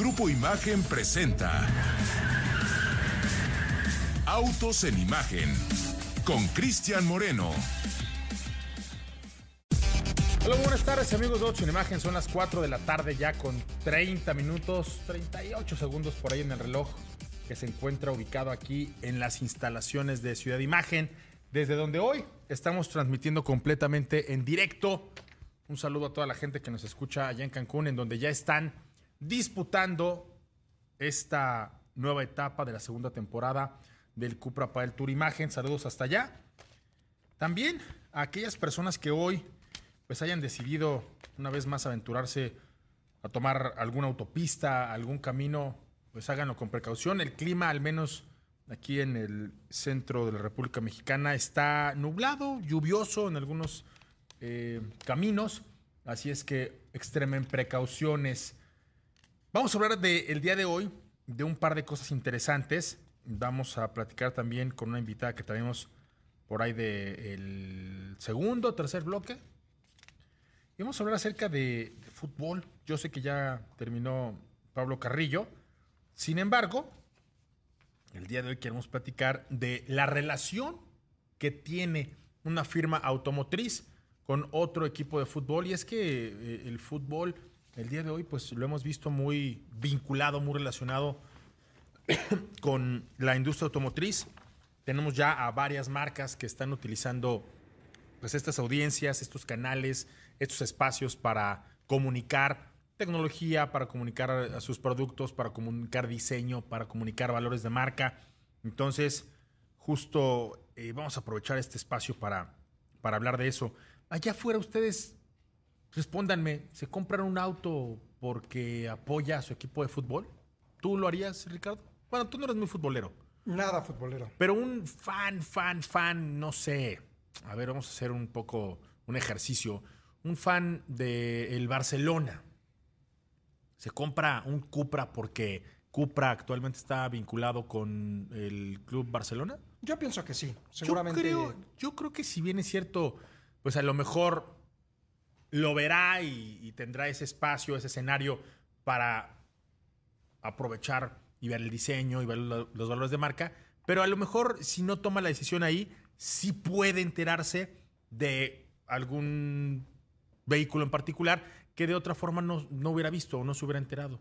Grupo Imagen presenta Autos en Imagen con Cristian Moreno. Hola, buenas tardes amigos de Autos en Imagen. Son las 4 de la tarde ya con 30 minutos, 38 segundos por ahí en el reloj que se encuentra ubicado aquí en las instalaciones de Ciudad Imagen, desde donde hoy estamos transmitiendo completamente en directo. Un saludo a toda la gente que nos escucha allá en Cancún, en donde ya están disputando esta nueva etapa de la segunda temporada del Cupra para el Tour Imagen. Saludos hasta allá. También a aquellas personas que hoy pues hayan decidido una vez más aventurarse a tomar alguna autopista, algún camino, pues háganlo con precaución. El clima, al menos aquí en el centro de la República Mexicana, está nublado, lluvioso en algunos eh, caminos, así es que extremen precauciones. Vamos a hablar del día de hoy de un par de cosas interesantes. Vamos a platicar también con una invitada que tenemos por ahí del segundo, tercer bloque. Y vamos a hablar acerca de, de, fútbol. Yo sé que ya terminó Pablo Carrillo. Sin embargo, el día de hoy queremos platicar de la relación que tiene una firma automotriz con otro equipo de fútbol. Y es que eh, el fútbol, el día de hoy, pues lo hemos visto muy vinculado, muy relacionado con la industria automotriz. Tenemos ya a varias marcas que están utilizando pues, estas audiencias, estos canales, estos espacios para comunicar tecnología, para comunicar sus productos, para comunicar diseño, para comunicar valores de marca. Entonces, justo eh, vamos a aprovechar este espacio para, para hablar de eso. Allá afuera ustedes, respóndanme, ¿se compran un auto porque apoya a su equipo de fútbol? ¿Tú lo harías, Ricardo? Bueno, tú no eres muy futbolero. Nada futbolero. Pero un fan, fan, fan, no sé. A ver, vamos a hacer un poco un ejercicio. Un fan del el Barcelona. ¿Se compra un Cupra porque Cupra actualmente está vinculado con el Club Barcelona? Yo pienso que sí. Seguramente. Yo creo, yo creo que si bien es cierto, pues a lo mejor lo verá y, tendrá ese espacio, ese escenario para aprovechar y ver el diseño y ver los valores de marca, pero a lo mejor si no toma la decisión ahí, sí puede enterarse de algún vehículo en particular que de otra forma no, no hubiera visto o no se hubiera enterado.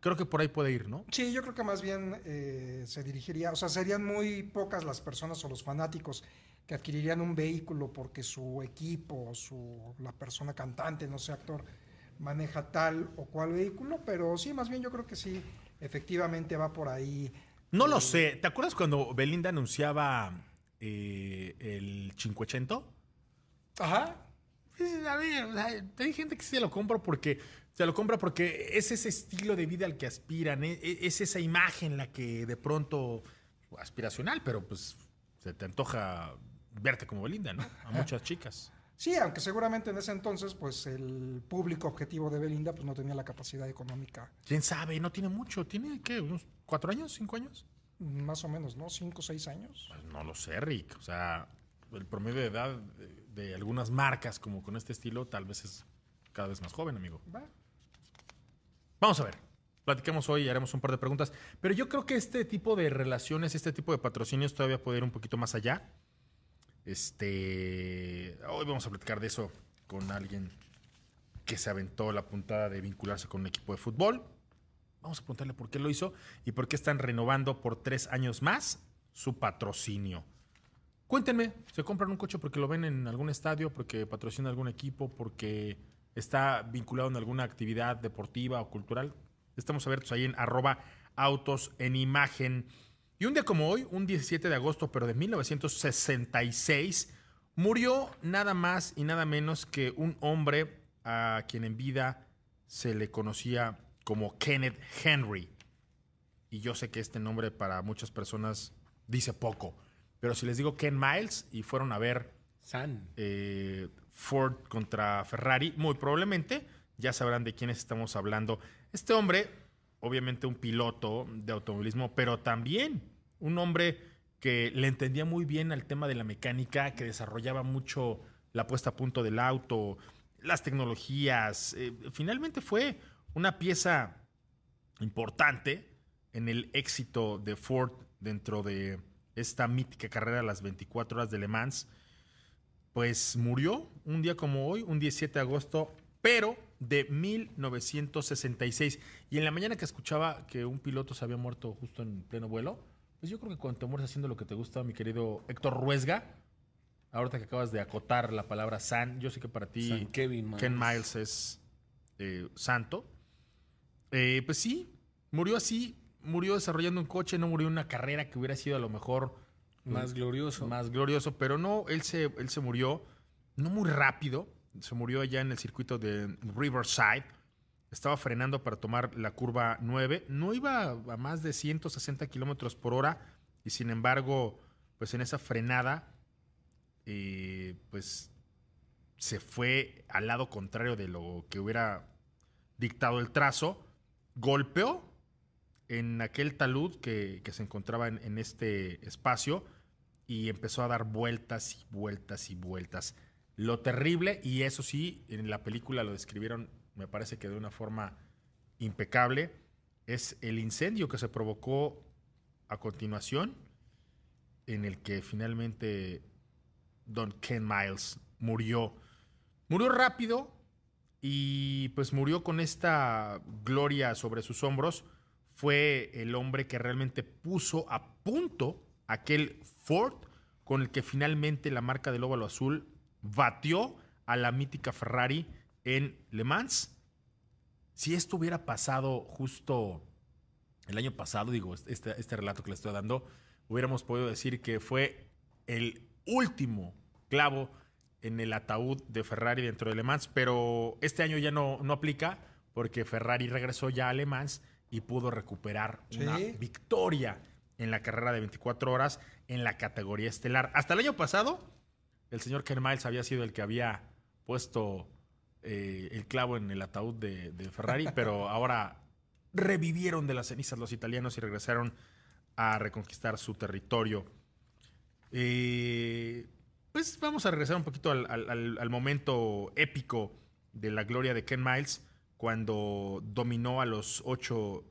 Creo que por ahí puede ir, ¿no? Sí, yo creo que más bien eh, se dirigiría, o sea, serían muy pocas las personas o los fanáticos que adquirirían un vehículo porque su equipo, su, la persona cantante, no sé, actor, maneja tal o cual vehículo, pero sí, más bien yo creo que sí, efectivamente va por ahí. No lo sé. ¿Te acuerdas cuando Belinda anunciaba eh, el 580? Ajá. A ver, hay gente que se lo compra porque se lo compra porque es ese estilo de vida al que aspiran, es, es esa imagen la que de pronto aspiracional, pero pues se te antoja verte como Belinda, ¿no? A muchas chicas. Sí, aunque seguramente en ese entonces, pues el público objetivo de Belinda, pues no tenía la capacidad económica. ¿Quién sabe? No tiene mucho. ¿Tiene qué? ¿Unos cuatro años? ¿Cinco años? Más o menos, ¿no? Cinco o seis años. Pues no lo sé, Rick. O sea, el promedio de edad de, de, algunas marcas como con este estilo tal vez es cada vez más joven, amigo. Va. Vamos a ver. Platiquemos hoy y haremos un par de preguntas. Pero yo creo que este tipo de relaciones, este tipo de patrocinios todavía puede ir un poquito más allá. Este, hoy vamos a platicar de eso con alguien que se aventó la puntada de vincularse con un equipo de fútbol. Vamos a preguntarle por qué lo hizo y por qué están renovando por tres años más su patrocinio. Cuéntenme, ¿se compran un coche porque lo ven en algún estadio, porque patrocina algún equipo, porque está vinculado en alguna actividad deportiva o cultural? Estamos abiertos ahí en arroba autos en imagen. Y un día como hoy, un 17 de agosto, pero de 1966, murió nada más y nada menos que un hombre a quien en vida se le conocía como Kenneth Henry. Y yo sé que este nombre para muchas personas dice poco. Pero si les digo Ken Miles y fueron a ver San. eh, Ford contra Ferrari, muy probablemente ya sabrán de quiénes estamos hablando. Este hombre, obviamente un piloto de automovilismo, pero también un hombre que le entendía muy bien al tema de la mecánica, que desarrollaba mucho la puesta a punto del auto, las tecnologías. Eh, finalmente fue una pieza importante en el éxito de Ford dentro de esta mítica carrera las 24 horas de Le Mans. Pues murió un día como hoy, un 17 de agosto, pero de 1966. Y en la mañana que escuchaba que un piloto se había muerto justo en pleno vuelo, pues yo creo que cuando te mueres haciendo lo que te gusta, mi querido Héctor Ruesga, ahorita que acabas de acotar la palabra San, yo sé que para ti San Kevin Miles. Ken Miles es eh, santo. Eh, pues sí, murió así, murió desarrollando un coche, no murió en una carrera que hubiera sido a lo mejor Más glorioso. más glorioso, pero no, él se, él se murió no muy rápido, se murió allá en el circuito de Riverside, estaba frenando para tomar la curva 9, no iba a más de 160 kilómetros por hora y sin embargo, pues en esa frenada, eh, pues se fue al lado contrario de lo que hubiera dictado el trazo, golpeó en aquel talud que, que se encontraba en, en este espacio y empezó a dar vueltas y vueltas y vueltas. Lo terrible, y eso sí, en la película lo describieron, me parece que de una forma impecable, es el incendio que se provocó a continuación, en el que finalmente Don Ken Miles murió. Murió rápido y pues murió con esta gloria sobre sus hombros. Fue el hombre que realmente puso a punto aquel Ford con el que finalmente la marca del óvalo azul batió a la mítica Ferrari en Le Mans. Si esto hubiera pasado justo el año pasado, digo, este, este relato que le estoy dando, hubiéramos podido decir que fue el último clavo en el ataúd de Ferrari dentro de Le Mans, pero este año ya no, no aplica porque Ferrari regresó ya a Le Mans y pudo recuperar Sí. una victoria en la carrera de 24 horas en la categoría estelar. Hasta el año pasado, el señor Ken Miles había sido el que había puesto eh, el clavo en el ataúd de, de Ferrari, pero ahora revivieron de las cenizas los italianos y regresaron a reconquistar su territorio. Eh, pues vamos a regresar un poquito al, al- al- al momento épico de la gloria de Ken Miles cuando dominó a los 8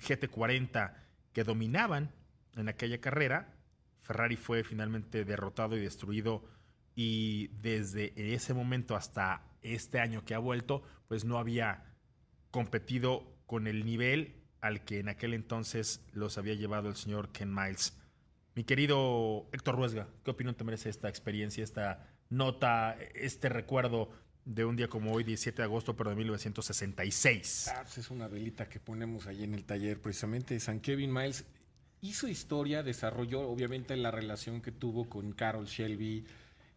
GT40 que dominaban en aquella carrera. Ferrari fue finalmente derrotado y destruido y desde ese momento hasta este año que ha vuelto, pues no había competido con el nivel al que en aquel entonces los había llevado el señor Ken Miles. Mi querido Héctor Ruesga, ¿qué opinión te merece esta experiencia, esta nota, este recuerdo de un día como hoy, 17 de agosto, pero de 1966? Ah, pues es una velita que ponemos ahí en el taller, precisamente. San Kevin Miles hizo historia, desarrolló obviamente la relación que tuvo con Carol Shelby,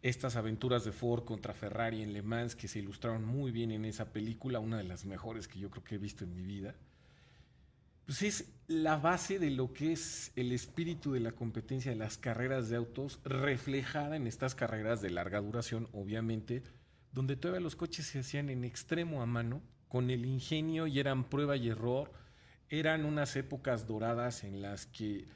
estas aventuras de Ford contra Ferrari en Le Mans que se ilustraron muy bien en esa película, una de las mejores que yo creo que he visto en mi vida. Pues es la base de lo que es el espíritu de la competencia de las carreras de autos, reflejada en estas carreras de larga duración, obviamente, donde todavía los coches se hacían en extremo a mano, con el ingenio y eran prueba y error. Eran unas épocas doradas en las que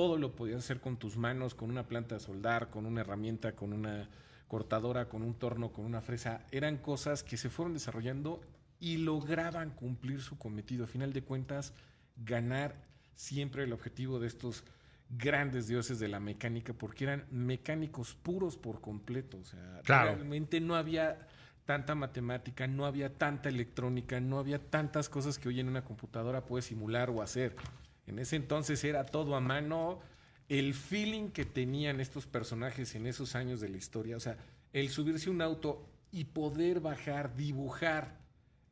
todo lo podías hacer con tus manos, con una planta de soldar, con una herramienta, con una cortadora, con un torno, con una fresa. Eran cosas que se fueron desarrollando y lograban cumplir su cometido. A final de cuentas, ganar siempre el objetivo de estos grandes dioses de la mecánica, porque eran mecánicos puros por completo. O sea, Claro. realmente no había tanta matemática, no había tanta electrónica, no había tantas cosas que hoy en una computadora puedes simular o hacer. En ese entonces era todo a mano. El feeling que tenían estos personajes en esos años de la historia, o sea, el subirse a un auto y poder bajar, dibujar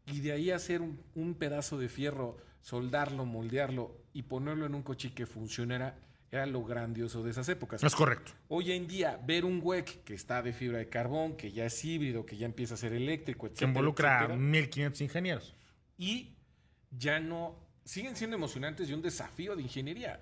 y de ahí hacer un, un pedazo de fierro, soldarlo, moldearlo y ponerlo en un coche que funcionara, era lo grandioso de esas épocas. Es correcto. Hoy en día, ver un WEC que está de fibra de carbón, que ya es híbrido, que ya empieza a ser eléctrico, Que etcétera, involucra a etcétera, 1500 ingenieros. y ya no, siguen siendo emocionantes y un desafío de ingeniería.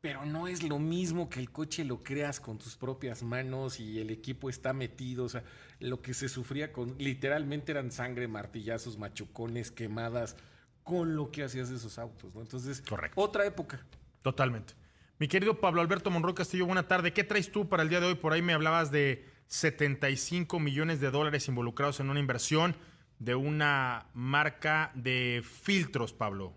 Pero no es lo mismo que el coche lo creas con tus propias manos y el equipo está metido. O sea, lo que se sufría con. Literalmente eran sangre, martillazos, machucones, quemadas, con lo que hacías de esos autos, ¿no? Entonces, Correcto. otra época. Totalmente. Mi querido Pablo Alberto Monroy Castillo, buena tarde. ¿Qué traes tú para el día de hoy? Por ahí me hablabas de 75 millones de dólares involucrados en una inversión de una marca de filtros, Pablo.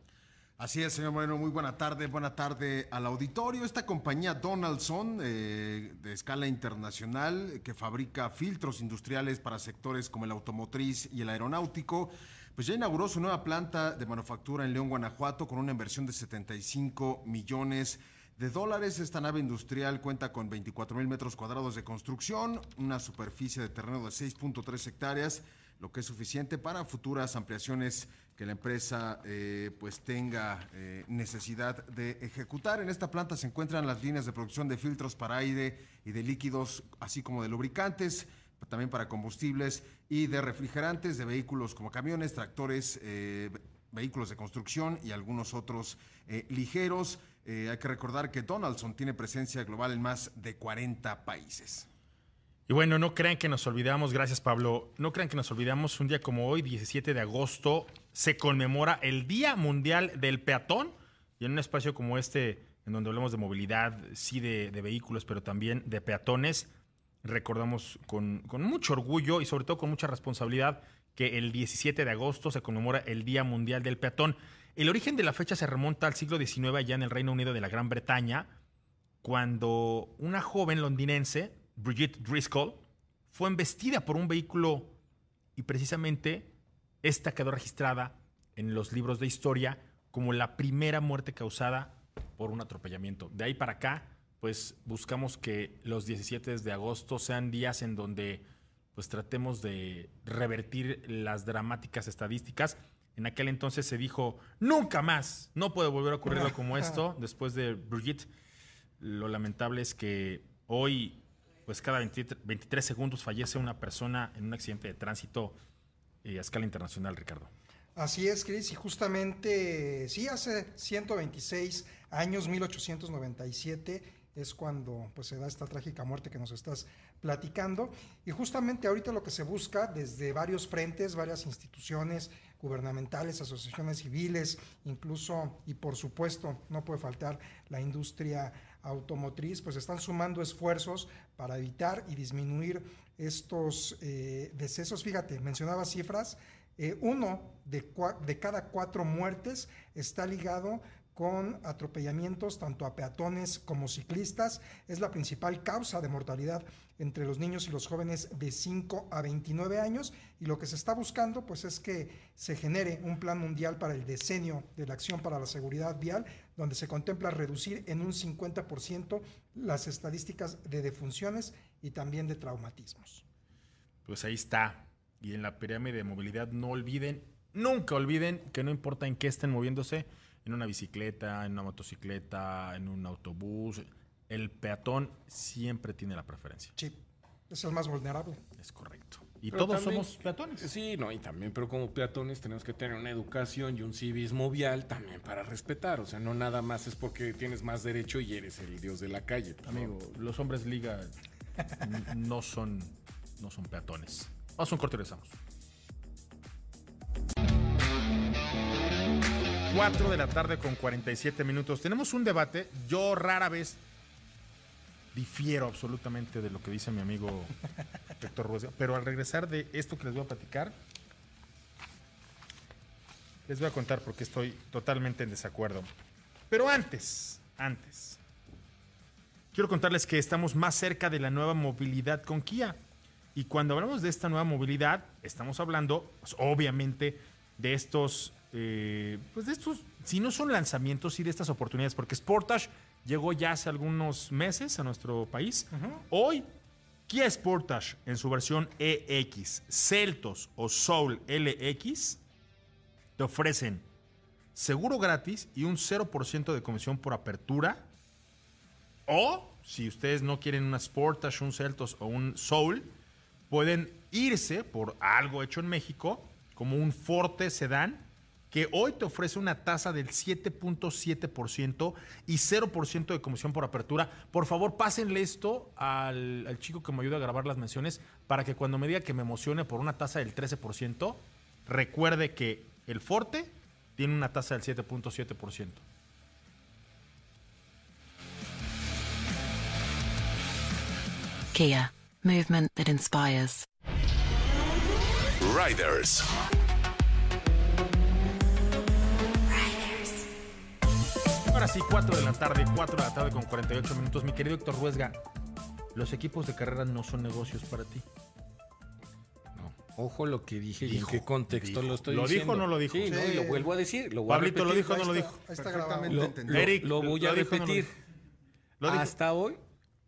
Así es, señor Moreno, muy buena tarde, buena tarde al auditorio. Esta compañía Donaldson, eh, de escala internacional, que fabrica filtros industriales para sectores como el automotriz y el aeronáutico, pues ya inauguró su nueva planta de manufactura en León, Guanajuato, con una inversión de 75 millones de dólares. Esta nave industrial cuenta con 24 mil metros cuadrados de construcción, una superficie de terreno de 6.3 hectáreas, lo que es suficiente para futuras ampliaciones que la empresa eh, pues tenga eh, necesidad de ejecutar. En esta planta se encuentran las líneas de producción de filtros para aire y de líquidos, así como de lubricantes, también para combustibles y de refrigerantes de vehículos como camiones, tractores, eh, vehículos de construcción y algunos otros eh, ligeros. Eh, hay que recordar que Donaldson tiene presencia global en más de 40 países. Y bueno, no crean que nos olvidamos, gracias Pablo, no crean que nos olvidamos, un día como hoy, 17 de agosto, se conmemora el Día Mundial del Peatón y en un espacio como este, en donde hablamos de movilidad, sí de, vehículos, pero también de peatones, recordamos con, con mucho orgullo y sobre todo con mucha responsabilidad que el 17 de agosto se conmemora el Día Mundial del Peatón. El origen de la fecha se remonta al siglo XIX allá en el Reino Unido de la Gran Bretaña, cuando una joven londinense, Brigitte Driscoll, fue embestida por un vehículo y precisamente esta quedó registrada en los libros de historia como la primera muerte causada por un atropellamiento. De ahí para acá, pues buscamos que los 17 de agosto sean días en donde pues tratemos de revertir las dramáticas estadísticas. En aquel entonces se dijo, nunca más, no puede volver a ocurrir como esto, después de Brigitte. Lo lamentable es que hoy, pues cada 23, 23 segundos fallece una persona en un accidente de tránsito eh, a escala internacional, Ricardo. Así es, Cris, y justamente, sí, hace 126 años, 1897, es cuando pues, se da esta trágica muerte que nos estás platicando. Y justamente ahorita lo que se busca desde varios frentes, varias instituciones gubernamentales, asociaciones civiles, incluso, y por supuesto, no puede faltar la industria automotriz, pues están sumando esfuerzos para evitar y disminuir estos eh, decesos. Fíjate, mencionaba cifras, eh, uno de, de, cada cuatro muertes está ligado con atropellamientos tanto a peatones como ciclistas. Es la principal causa de mortalidad entre los niños y los jóvenes de 5 a 29 años y lo que se está buscando pues es que se genere un plan mundial para el decenio de la acción para la seguridad vial donde se contempla reducir en un 50% las estadísticas de defunciones y también de traumatismos. Pues ahí está. Y en la pirámide de movilidad no olviden, nunca olviden que no importa en qué estén moviéndose, en una bicicleta, en una motocicleta, en un autobús, el peatón siempre tiene la preferencia. Sí, es el más vulnerable. Es correcto. Y pero todos también, somos peatones. Sí, no, y también, pero como peatones tenemos que tener una educación y un civismo vial también para respetar. O sea, no nada más es porque tienes más derecho y eres el dios de la calle. Amigo, no. los hombres liga no son, no son peatones. Vamos a un corte y regresamos. 4 de la tarde con 47 minutos. Tenemos un debate. Yo rara vez difiero absolutamente de lo que dice mi amigo Héctor Ruiz, pero al regresar de esto que les voy a platicar, les voy a contar porque estoy totalmente en desacuerdo. Pero antes, antes, quiero contarles que estamos más cerca de la nueva movilidad con Kia. Y cuando hablamos de esta nueva movilidad, estamos hablando, pues, obviamente, de estos eh, pues de estos, si no son lanzamientos, sí de estas oportunidades, porque Sportage llegó ya hace algunos meses a nuestro país. Uh -huh. Hoy, Kia Sportage en su versión EX, Celtos o Soul LX te ofrecen seguro gratis y un 0% de comisión por apertura. O, si ustedes no quieren una Sportage, un Celtos o un Soul, pueden irse por algo hecho en México, como un Forte Sedán, que hoy te ofrece una tasa del 7.7% y 0% de comisión por apertura. Por favor, pásenle esto al, al chico que me ayuda a grabar las menciones para que cuando me diga que me emocione por una tasa del 13%, recuerde que el Forte tiene una tasa del 7.7%. Kia, movement that inspires. Riders. Ahora sí, 4 de la tarde, 4 de la tarde con 48 minutos. Mi querido Héctor Ruesga, los equipos de carrera no son negocios para ti. No. Ojo lo que dije y en Dijo, qué contexto dijo. lo estoy ¿Lo dijo diciendo. o no lo dijo? Sí, no, y Sí. lo vuelvo a decir. Lo voy a Pablito, ¿lo dijo o no lo dijo? está- está grabado. lo, lo- Eric, lo voy ¿lo a dijo no lo repetir. dijo? Lo dijo. Hasta hoy,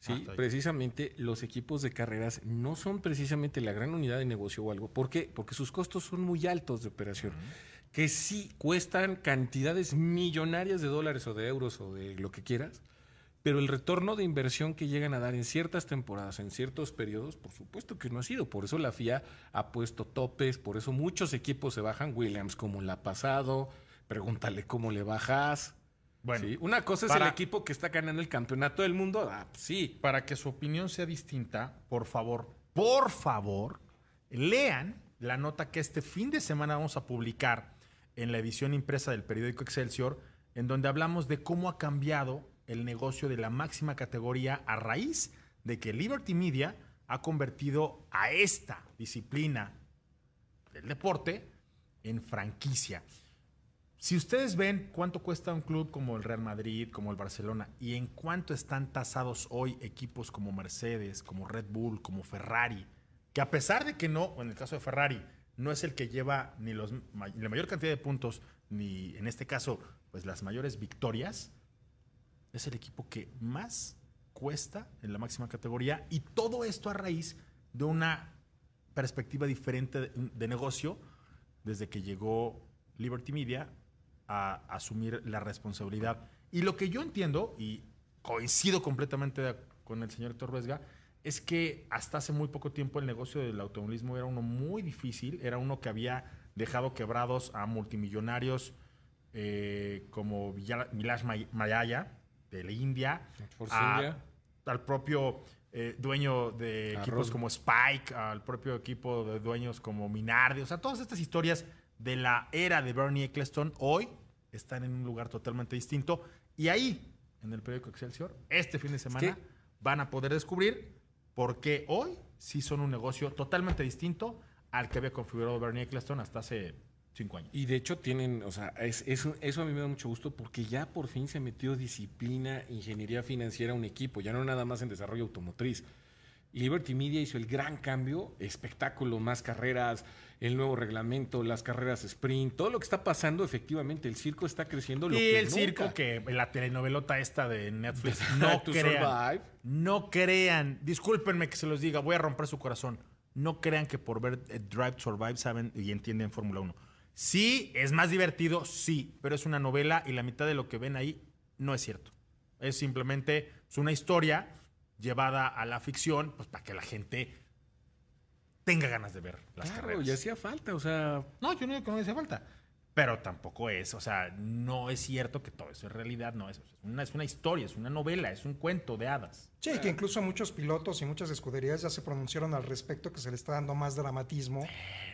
sí, Ah, precisamente los equipos de carreras no son precisamente la gran unidad de negocio o algo. ¿Por qué? Porque sus costos son muy altos de operación. Que sí cuestan cantidades millonarias de dólares o de euros o de lo que quieras. Pero el retorno de inversión que llegan a dar en ciertas temporadas, en ciertos periodos, por supuesto que no ha sido. Por eso la FIA ha puesto topes, por eso muchos equipos se bajan. Williams, como le ha pasado. Pregúntale cómo le bajas. Bueno, Sí, Una cosa es para- el equipo que está ganando el campeonato del mundo. Ah, sí. para que su opinión sea distinta, por favor, por favor, lean la nota que este fin de semana vamos a publicar en la edición impresa del periódico Excelsior, en donde hablamos de cómo ha cambiado el negocio de la máxima categoría a raíz de que Liberty Media ha convertido a esta disciplina del deporte en franquicia. Si ustedes ven cuánto cuesta un club como el Real Madrid, como el Barcelona, y en cuánto están tasados hoy equipos como Mercedes, como Red Bull, como Ferrari, que a pesar de que no, en el caso de Ferrari, no es el que lleva ni la mayor cantidad de puntos, ni en este caso, pues las mayores victorias, es el equipo que más cuesta en la máxima categoría, y todo esto a raíz de una perspectiva diferente de, negocio desde que llegó Liberty Media a asumir la responsabilidad. Y lo que yo entiendo, y coincido completamente con el señor Héctor Ruesga, es que hasta hace muy poco tiempo el negocio del automovilismo era uno muy difícil, era uno que había dejado quebrados a multimillonarios eh, como Milash May- Mayaya de la India, Force a- India. al propio eh, dueño de equipos como Spike, al propio equipo de dueños como Minardi, o sea, todas estas historias de la era de Bernie Eccleston hoy están en un lugar totalmente distinto y ahí, en el periódico Excelsior, este fin de semana que- van a poder descubrir por qué hoy sí son un negocio totalmente distinto al que había configurado Bernie Eccleston hasta hace cinco años. Y de hecho tienen, o sea, es, eso, a mí me da mucho gusto porque ya por fin se metió disciplina, ingeniería financiera un equipo, ya no nada más en desarrollo automotriz. Liberty Media hizo el gran cambio, espectáculo, más carreras, el nuevo reglamento, las carreras sprint, todo lo que está pasando, efectivamente, el circo está creciendo. Lo y que el nunca. circo que la telenovelota esta de Netflix no crean Survive. no crean discúlpenme que se los diga voy a romper su corazón no crean que por ver eh, Drive to Survive saben y entienden Fórmula 1 sí es más divertido sí pero es una novela y la mitad de lo que ven ahí no es cierto es simplemente es una historia llevada a la ficción pues para que la gente tenga ganas de ver las Claro, carreras y hacía falta, o sea, no, yo no digo que no hace falta. Pero tampoco es, o sea, no es cierto que todo eso es realidad, no es. Es una, es una historia, es una novela, es un cuento de hadas. Sí, que incluso muchos pilotos y muchas escuderías ya se pronunciaron al respecto que se le está dando más dramatismo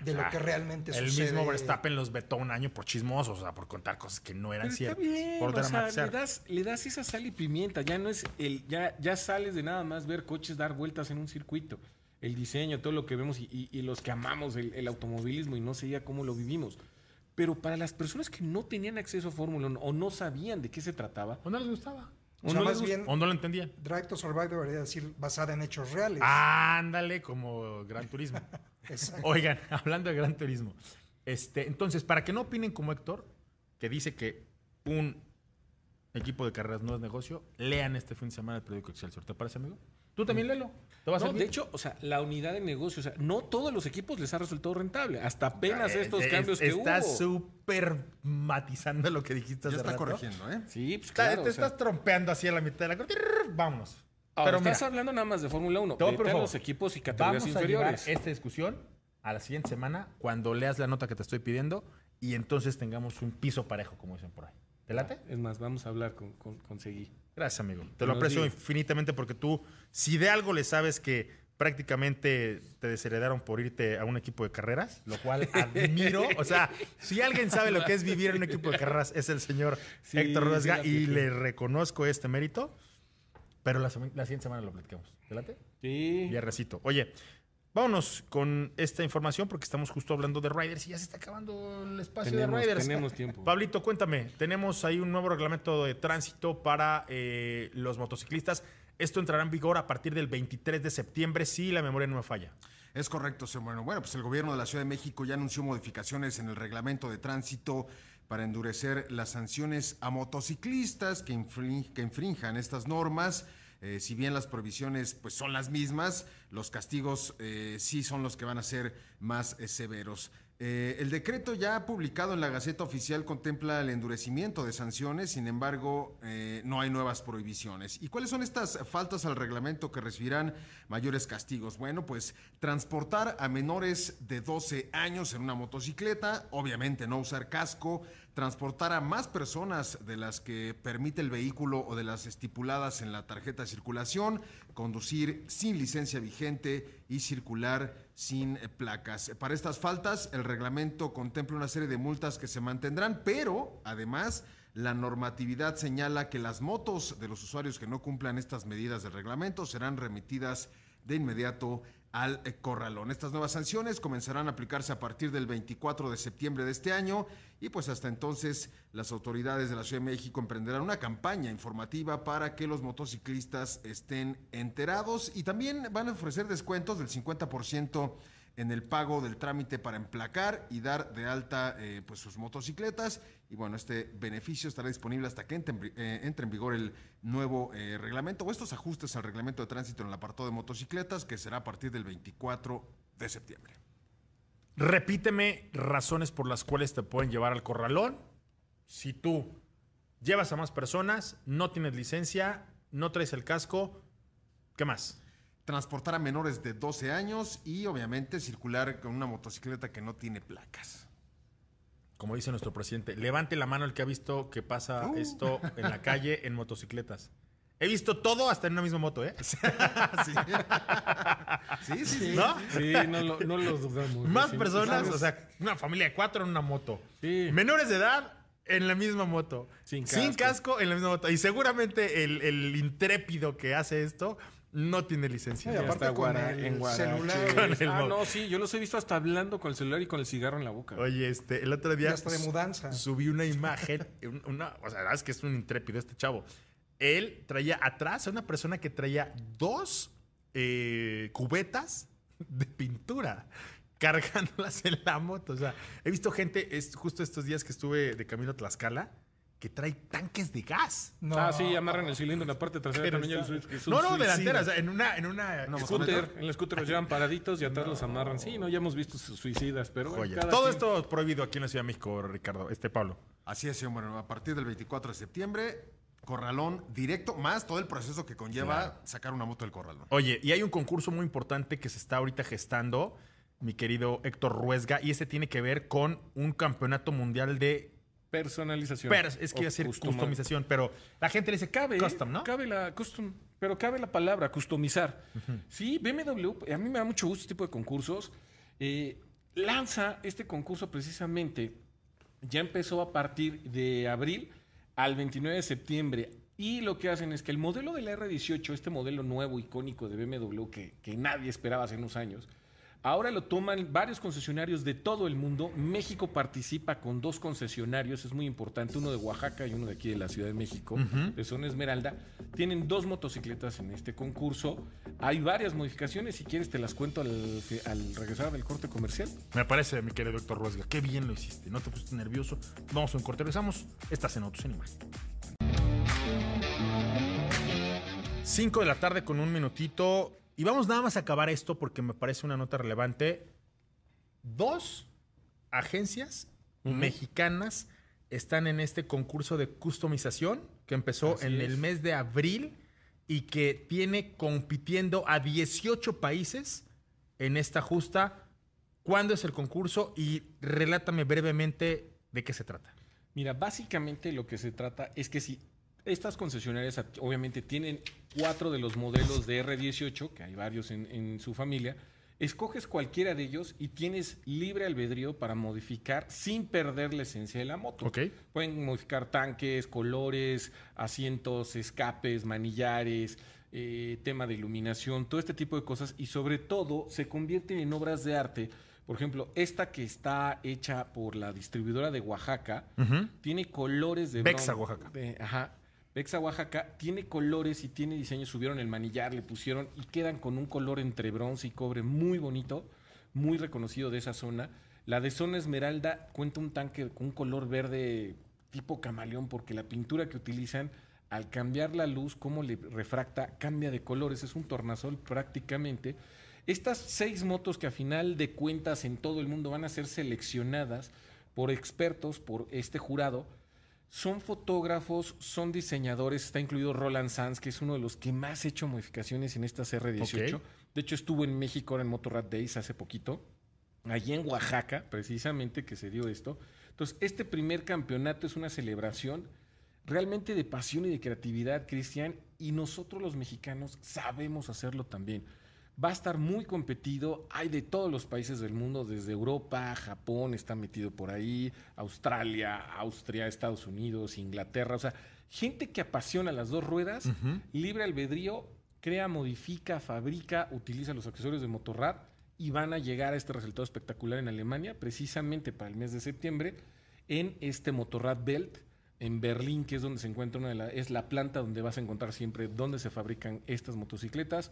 de lo Ah, que realmente El sucede. mismo Verstappen los vetó un año por chismosos, o sea, por contar cosas que no eran Pero está ciertas. bien, por o sea, dramatizar. le das, le das esa sal y pimienta, ya no es el, ya, ya sales de nada más ver coches dar vueltas en un circuito. El diseño, todo lo que vemos y, y- y los que amamos el, el automovilismo y no sé ya cómo lo vivimos. Pero para las personas que no tenían acceso a Fórmula 1 o no sabían de qué se trataba, ¿O no les gustaba? O sea, no más bien- ¿O no lo entendían? Drive to Survive debería decir basada en hechos reales. Ándale, como Gran Turismo. Exacto. Oigan, hablando de Gran Turismo. Este, entonces, para que no opinen como Héctor, que dice que un equipo de carreras no es negocio, lean este fin de semana el periódico Excelsior. ¿Te parece, amigo? Tú también léelo. Te va a No, servir. de hecho, o sea, la unidad de negocio, o sea, no todos los equipos les ha resultado rentable, hasta apenas Eh, estos eh, cambios que Estás hubo. súper matizando lo que dijiste Ya hace está rato. corrigiendo, ¿eh? Sí, pues Está- claro. te o sea, estás trompeando así a la mitad de la corte. Vámonos. ahora, Pero estás mira, hablando nada más de Fórmula 1, te voy a vete por favor, los equipos y categorías Vamos a inferiores. esta discusión a la siguiente semana cuando leas la nota que te estoy pidiendo y entonces tengamos un piso parejo, como dicen por ahí. ¿Te late? Es más, vamos a hablar con, con, con Seguí. Gracias, amigo. Te lo aprecio infinitamente porque tú, si de algo le sabes que prácticamente te desheredaron por irte a un equipo de carreras, lo cual admiro. O sea, si alguien sabe lo que es vivir en un equipo de carreras, es el señor Sí, Héctor Ruesga y le reconozco este mérito. Pero la, la siguiente semana lo platicamos. ¿Te late? Sí. Viernesito. Oye, vámonos con esta información porque estamos justo hablando de Riders y ya se está acabando el espacio Tenemos, de Riders. tenemos tiempo. Pablito, cuéntame, tenemos ahí un nuevo reglamento de tránsito para eh, los motociclistas. Esto entrará en vigor a partir del 23 de septiembre, si la memoria no me falla. Es correcto, señor Moreno. Bueno, pues el gobierno de la Ciudad de México ya anunció modificaciones en el reglamento de tránsito para endurecer las sanciones a motociclistas que, infrin- que infrinjan estas normas. Eh, si bien las prohibiciones pues, son las mismas, los castigos eh, sí son los que van a ser más eh, severos. Eh, el decreto ya publicado en la Gaceta Oficial contempla el endurecimiento de sanciones, sin embargo, eh, no hay nuevas prohibiciones. ¿Y cuáles son estas faltas al reglamento que recibirán mayores castigos? Bueno, pues transportar a menores de 12 años en una motocicleta, obviamente no usar casco, transportar a más personas de las que permite el vehículo o de las estipuladas en la tarjeta de circulación, conducir sin licencia vigente y circular sin eh, placas. Para estas faltas, el reglamento contempla una serie de multas que se mantendrán, pero además la normatividad señala que las motos de los usuarios que no cumplan estas medidas del reglamento serán remitidas de inmediato al eh, corralón. Estas nuevas sanciones comenzarán a aplicarse a partir del 24 de septiembre de este año y pues hasta entonces las autoridades de la Ciudad de México emprenderán una campaña informativa para que los motociclistas estén enterados y también van a ofrecer descuentos del 50% en el pago del trámite para emplacar y dar de alta eh, pues sus motocicletas. Y bueno, este beneficio estará disponible hasta que entre, en eh, vigor el nuevo eh, reglamento o estos ajustes al reglamento de tránsito en el apartado de motocicletas, que será a partir del 24 de septiembre. Repíteme razones por las cuales te pueden llevar al corralón. Si tú llevas a más personas, no tienes licencia, no traes el casco, ¿qué más? Transportar a menores de 12 años y obviamente circular con una motocicleta que no tiene placas. Como dice nuestro presidente, levante la mano el que ha visto que pasa Uh. esto en la calle en motocicletas. He visto todo hasta en una misma moto, ¿eh? Sí, sí, sí. ¿No? Sí, no lo, no lo dudamos. Más Sí, personas, ¿sabes? o sea, una familia de cuatro en una moto. Sí. Menores de edad en la misma moto. Sin Sin casco. casco en la misma moto. Y seguramente el, el intrépido que hace esto no tiene licencia. Y aparte con guara- el en celular. Con el Ah, no, sí, yo los he visto hasta hablando con el celular y con el cigarro en la boca. Oye, este, el otro Y día hasta de mudanza. subí una imagen, un- una, o sea, la verdad es que es un intrépido este chavo. Él traía atrás a una persona que traía dos eh, cubetas de pintura cargándolas en la moto. O sea, he visto gente, es, justo estos días que estuve de camino a Tlaxcala, que trae tanques de gas. No. Ah, sí, amarran el cilindro en la parte trasera también. es un no, no, suicida. delantera, o sea, en una, en una, No, Scooter, en el scooter los llevan paraditos y atrás los amarran. Sí, no, ya hemos visto sus suicidas, pero bueno, joya. cada Todo quien- esto prohibido aquí en la Ciudad de México, Ricardo, este Pablo. Así es, Moreno. A partir del 24 de septiembre, corralón directo, más todo el proceso que conlleva sacar una moto del corralón. Oye, y hay un concurso muy importante que se está ahorita gestando, mi querido Héctor Ruesga, y este tiene que ver con un campeonato mundial de Personalización. pers- es que iba a customa- customización, pero la gente le dice Cabe, custom, ¿no? Cabe la custom, pero cabe la palabra customizar. Sí, BMW, a mí me da mucho gusto este tipo de concursos. eh, lanza este concurso precisamente, ya empezó a partir de abril al 29 de septiembre. Y lo que hacen es que el modelo de la R18, este modelo nuevo, icónico de BMW que, que nadie esperaba hace unos años, Ahora lo toman varios concesionarios de todo el mundo. México participa con dos concesionarios, es muy importante, uno de Oaxaca y uno de aquí de la Ciudad de México, de Zona Esmeralda. Tienen dos motocicletas en este concurso. Hay varias modificaciones, si quieres te las cuento al, al regresar del corte comercial. Me parece, mi querido Héctor Ruesga, qué bien lo hiciste, no te pusiste nervioso. Vamos a un corte, regresamos. Estás en Autos en Imagen. 5 de la tarde con un minutito. Y vamos nada más a acabar esto porque me parece una nota relevante. Dos agencias mexicanas están en este concurso de customización que empezó Así en es. el mes de abril y que tiene compitiendo a 18 países en esta justa. ¿Cuándo es el concurso? Y relátame brevemente ¿De qué se trata? Mira, básicamente lo que se trata es que si estas concesionarias obviamente tienen cuatro de los modelos de R18, que hay varios en, en su familia, escoges cualquiera de ellos y tienes libre albedrío para modificar sin perder la esencia de la moto. Ok. Pueden modificar tanques, colores, asientos, escapes, manillares, eh, tema de iluminación, todo este tipo de cosas y sobre todo se convierten en obras de arte. Por ejemplo, esta que está hecha por la distribuidora de Oaxaca tiene colores de Bexa, Oaxaca. de- ajá. Bexa, Oaxaca tiene colores y tiene diseño. Subieron el manillar, le pusieron y quedan con un color entre bronce y cobre muy bonito, muy reconocido de esa zona. La de zona esmeralda cuenta un tanque con un color verde tipo camaleón porque la pintura que utilizan al cambiar la luz, cómo le refracta, cambia de colores. Es un tornasol prácticamente. Estas seis motos que a final de cuentas en todo el mundo van a ser seleccionadas por expertos, por este jurado, son fotógrafos, son diseñadores, está incluido Roland Sanz, que es uno de los que más ha hecho modificaciones en estas R18. Ok. De hecho, estuvo en México ahora en Motorrad Days hace poquito, allí en Oaxaca, precisamente, que se dio esto. Entonces, este primer campeonato es una celebración realmente de pasión y de creatividad, Cristian, y nosotros los mexicanos sabemos hacerlo también. Va a estar muy competido, hay de todos los países del mundo, desde Europa, Japón está metido por ahí, Australia, Austria, Estados Unidos, Inglaterra, o sea, gente que apasiona las dos ruedas, libre albedrío, crea, modifica, fabrica, utiliza los accesorios de Motorrad y van a llegar a este resultado espectacular en Alemania, precisamente para el mes de septiembre, en este Motorrad Belt, en Berlín, que es donde se encuentra una de las, es la planta donde vas a encontrar siempre donde se fabrican estas motocicletas.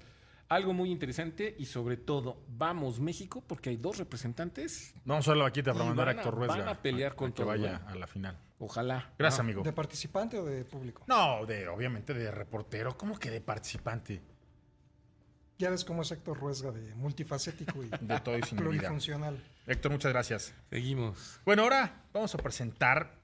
Algo muy interesante y sobre todo, vamos México, porque hay dos representantes. Vamos a la vaquita para mandar a a- Héctor Ruesga. van a pelear con que todo, vaya a la final. Ojalá. Gracias, Ah, amigo. ¿De participante o de público? No, de, obviamente de reportero. ¿Cómo que de participante? Ya ves cómo es Héctor Ruesga de multifacético y De todo y plurifuncional. Héctor, muchas gracias. Seguimos. Bueno, ahora vamos a presentar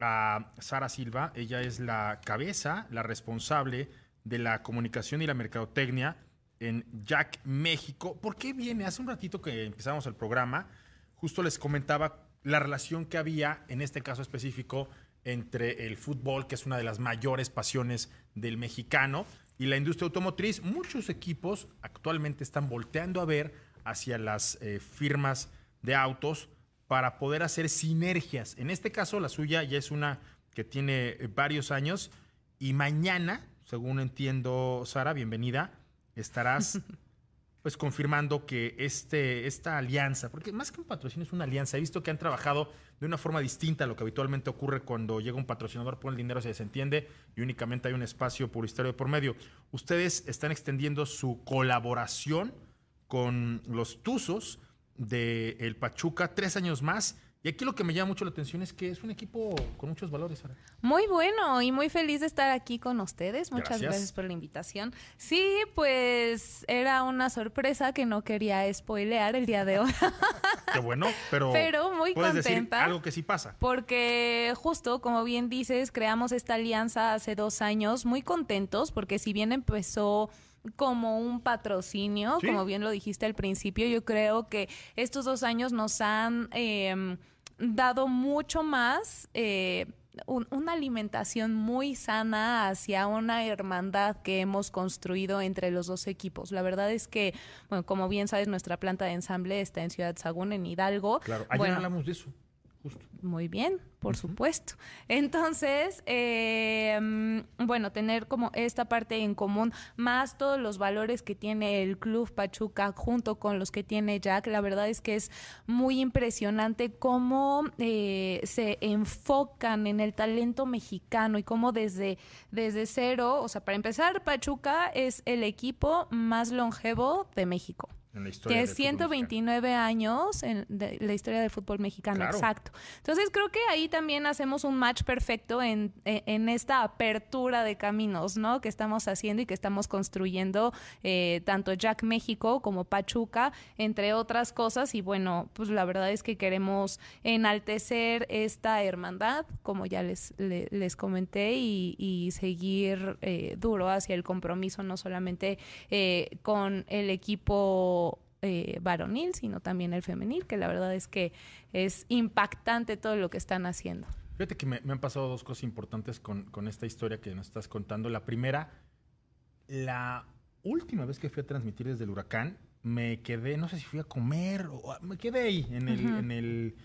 a Sara Silva. Ella es la cabeza, la responsable de la comunicación y la mercadotecnia en Jack México. ¿Por qué viene? Hace un ratito que empezamos el programa, justo les comentaba la relación que había, en este caso específico, entre el fútbol, que es una de las mayores pasiones del mexicano, y la industria automotriz. Muchos equipos actualmente están volteando a ver hacia las eh, firmas de autos para poder hacer sinergias. En este caso, la suya ya es una que tiene eh, varios años y mañana, según entiendo, Sara, bienvenida, estarás pues confirmando que este, esta alianza, porque más que un patrocinio es una alianza, he visto que han trabajado de una forma distinta a lo que habitualmente ocurre cuando llega un patrocinador, pone el dinero, se desentiende y únicamente hay un espacio publicitario de por medio. Ustedes están extendiendo su colaboración con los Tuzos de el Pachuca tres años más. Y aquí lo que me llama mucho la atención es que es un equipo con muchos valores. Sara. Muy bueno y muy feliz de estar aquí con ustedes. Muchas Gracias. gracias, por la invitación. Sí, pues era una sorpresa que no quería spoilear el día de hoy. Qué bueno, pero, Pero muy puedes decir contenta. algo que sí pasa. Porque justo, como bien dices, creamos esta alianza hace dos años, muy contentos, porque si bien empezó como un patrocinio, Sí. como bien lo dijiste al principio, yo creo que estos dos años nos han eh, dado mucho más. eh, un- una alimentación muy sana hacia una hermandad que hemos construido entre los dos equipos. La verdad es que, bueno, como bien sabes, nuestra planta de ensamble está en Ciudad Sagún, en Hidalgo. Claro, ayer Bueno, hablamos de eso. Justo. muy bien, por supuesto. Entonces, eh, bueno, tener como esta parte en común, más todos los valores que tiene el Club Pachuca junto con los que tiene Jack, la verdad es que es muy impresionante cómo eh, se enfocan en el talento mexicano y cómo desde, desde cero, o sea, para empezar, Pachuca es el equipo más longevo de México. En la historia Tiene del fútbol mexicano. 129 años en de la historia del fútbol mexicano, Claro. exacto. Entonces creo que ahí también hacemos un match perfecto en, en- en esta apertura de caminos, ¿no? Que estamos haciendo y que estamos construyendo eh, tanto Jack México como Pachuca, entre otras cosas. Y bueno, pues la verdad es que queremos enaltecer esta hermandad, como ya les, le- les comenté, y, y seguir eh, duro hacia el compromiso, no solamente eh, con el equipo eh, varonil, sino también el femenil, que la verdad es que es impactante todo lo que están haciendo. Fíjate que me, me han pasado dos cosas importantes con, con esta historia que nos estás contando. La primera, la última vez que fui a transmitir desde el huracán, me quedé, no sé si fui a comer, o me quedé ahí en el, en el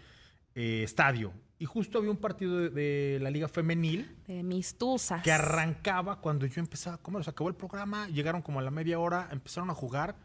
eh, estadio. Y justo había un partido de, de la Liga Femenil De mis tuzas. que arrancaba cuando yo empezaba a comer. O sea, acabó el programa, llegaron como a la media hora, empezaron a jugar.